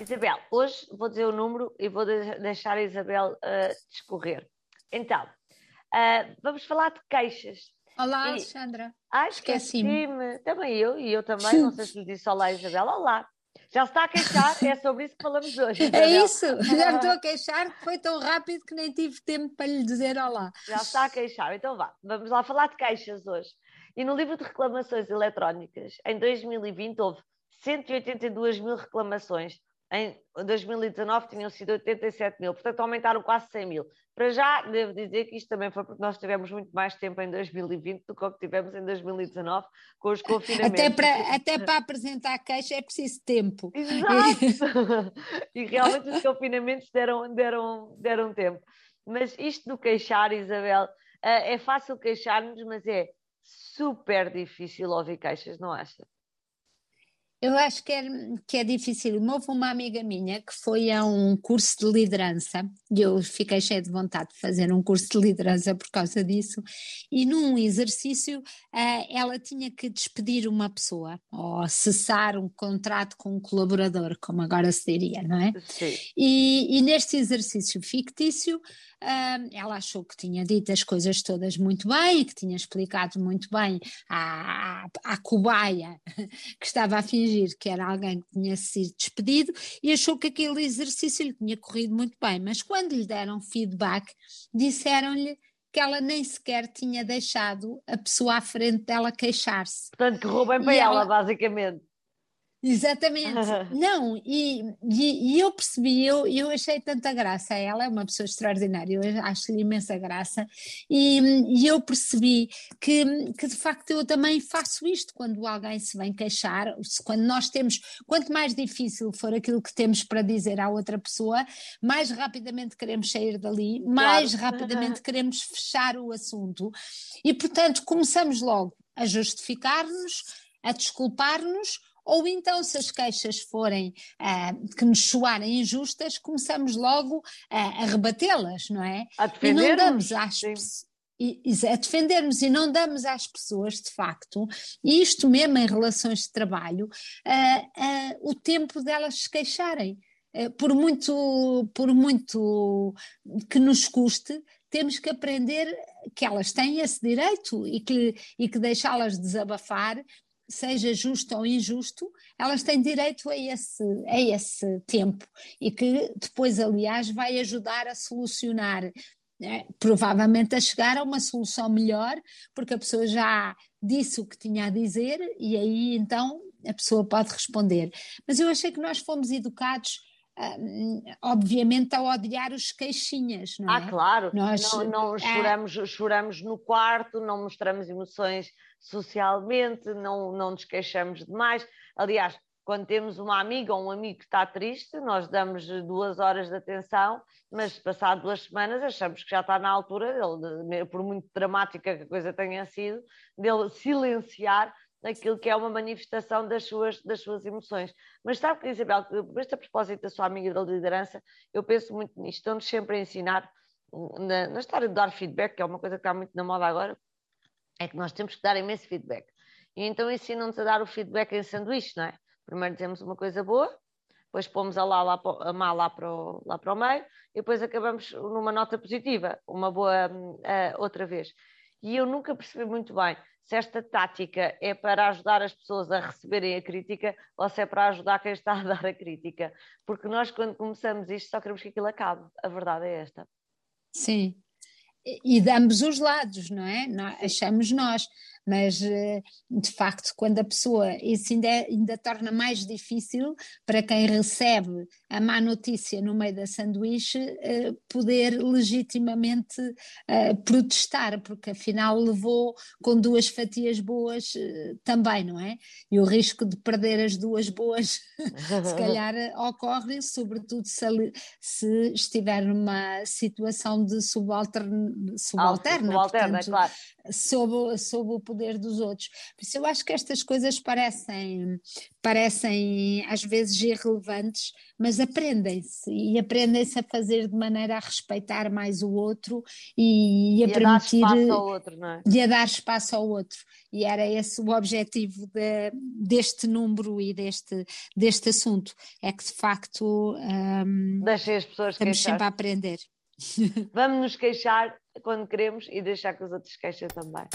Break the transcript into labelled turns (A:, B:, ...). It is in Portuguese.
A: Isabel, hoje vou dizer o número e vou deixar a Isabel uh, discorrer. Então, uh, vamos falar de queixas.
B: Olá, e... Alexandra.
A: Ah, esqueci-me. Também eu, e eu também, não sei se lhe disse olá, Isabel. Olá. Já se está a queixar, é sobre isso que falamos hoje.
B: Isabel. É isso, já me estou a queixar, foi tão rápido que nem tive tempo para lhe dizer olá.
A: Já está a queixar, então vá, vamos lá falar de queixas hoje. E no livro de reclamações eletrónicas, em 2020 houve 182 mil reclamações, em 2019 tinham sido 87 mil, portanto aumentaram quase 100 mil. Para já, devo dizer que isto também foi porque nós tivemos muito mais tempo em 2020 do que o que tivemos em 2019 com os confinamentos.
B: Até para, até para apresentar a queixa é preciso tempo.
A: Exato! e realmente os confinamentos deram, deram, deram tempo. Mas isto do queixar, Isabel, eh, é fácil queixar-nos, mas é super difícil ouvir queixas, não acha?
B: Eu acho que é, que é difícil. Houve uma amiga minha que foi a um curso de liderança e eu fiquei cheia de vontade de fazer um curso de liderança por causa disso. E num exercício uh, ela tinha que despedir uma pessoa ou cessar um contrato com um colaborador, como agora se diria, não é? Sim. E, e neste exercício fictício ela achou que tinha dito as coisas todas muito bem e que tinha explicado muito bem à, à, à cobaia que estava a fingir que era alguém que tinha sido despedido e achou que aquele exercício lhe tinha corrido muito bem, mas quando lhe deram feedback, disseram-lhe que ela nem sequer tinha deixado a pessoa à frente dela queixar-se.
A: Portanto, que roubem para ela, ela, basicamente.
B: Exatamente. Não, e, e, e, eu percebi, eu, eu achei tanta graça. Ela é uma pessoa extraordinária, eu acho-lhe imensa graça. E, e, eu percebi que, que de facto eu também faço isto quando alguém se vem queixar, quando nós temos, quanto mais difícil for aquilo que temos para dizer à outra pessoa, mais rapidamente queremos sair dali, mais claro. rapidamente queremos fechar o assunto. E portanto começamos logo a justificar-nos, a desculpar-nos ou então, se as queixas forem uh, que nos soarem injustas, começamos logo uh, a rebatê-las, não é?
A: A e não damos
B: às a defendermos e não damos às pessoas, de facto, e isto mesmo em relações de trabalho, uh, o tempo delas se queixarem. por muito, por muito que nos custe, temos que aprender que elas têm esse direito e que, e que deixá-las desabafar seja justo ou injusto, elas têm direito a esse, a esse tempo e que depois, aliás, vai ajudar a solucionar, né, provavelmente a chegar a uma solução melhor, porque a pessoa já disse o que tinha a dizer e aí então a pessoa pode responder. Mas eu achei que nós fomos educados obviamente a odiar os queixinhas, não
A: ah, é? Ah, claro, nós, não, não é choramos, é... choramos no quarto, não mostramos emoções socialmente, não, não nos queixamos demais. Aliás, quando temos uma amiga ou um amigo que está triste, nós damos duas horas de atenção, mas passado duas semanas achamos que já está na altura dele, por muito dramática que a coisa tenha sido, dele silenciar aquilo que é uma manifestação das suas, das suas emoções. Mas sabe que, Isabel, este a propósito da sua amiga da liderança, eu penso muito nisto, estão-nos sempre a ensinar, na, na, história de dar feedback, que é uma coisa que está muito na moda agora, é que nós temos que dar imenso feedback. E então ensinam-nos a dar o feedback em sanduíche, não é? Primeiro dizemos uma coisa boa, depois pomos a, lá, lá, a má lá para, o, lá para o meio, e depois acabamos numa nota positiva, uma boa uh, outra vez. E eu nunca percebi muito bem se esta tática é para ajudar as pessoas a receberem a crítica ou se é para ajudar quem está a dar a crítica. Porque nós, quando começamos isto, só queremos que aquilo acabe. A verdade é esta.
B: Sim. E de ambos os lados, não é? Achamos nós mas eh, de facto, quando a pessoa, isso ainda, é, ainda torna mais difícil para quem recebe a má notícia no meio da sanduíche eh, poder legitimamente eh, protestar, porque afinal levou com duas fatias boas também, não é? E o risco de perder as duas boas se calhar ocorre, sobretudo se, se estiver numa situação de subalterno, subalterna,
A: subalterna, portanto, claro.
B: sob, sob o poder dos outros. Por isso eu acho que estas coisas parecem, parecem às vezes irrelevantes, mas aprendem-se e aprendem-se a fazer de maneira a respeitar mais o outro e,
A: e
B: a,
A: a
B: permitir
A: dar espaço ao outro, não é?
B: e a dar espaço ao outro. E era esse o objetivo de, deste número e deste, deste assunto, é que de facto um,
A: Deixem as pessoas
B: estamos
A: queixar.
B: sempre a aprender.
A: Vamos nos queixar quando queremos e deixar que os outros queixem também.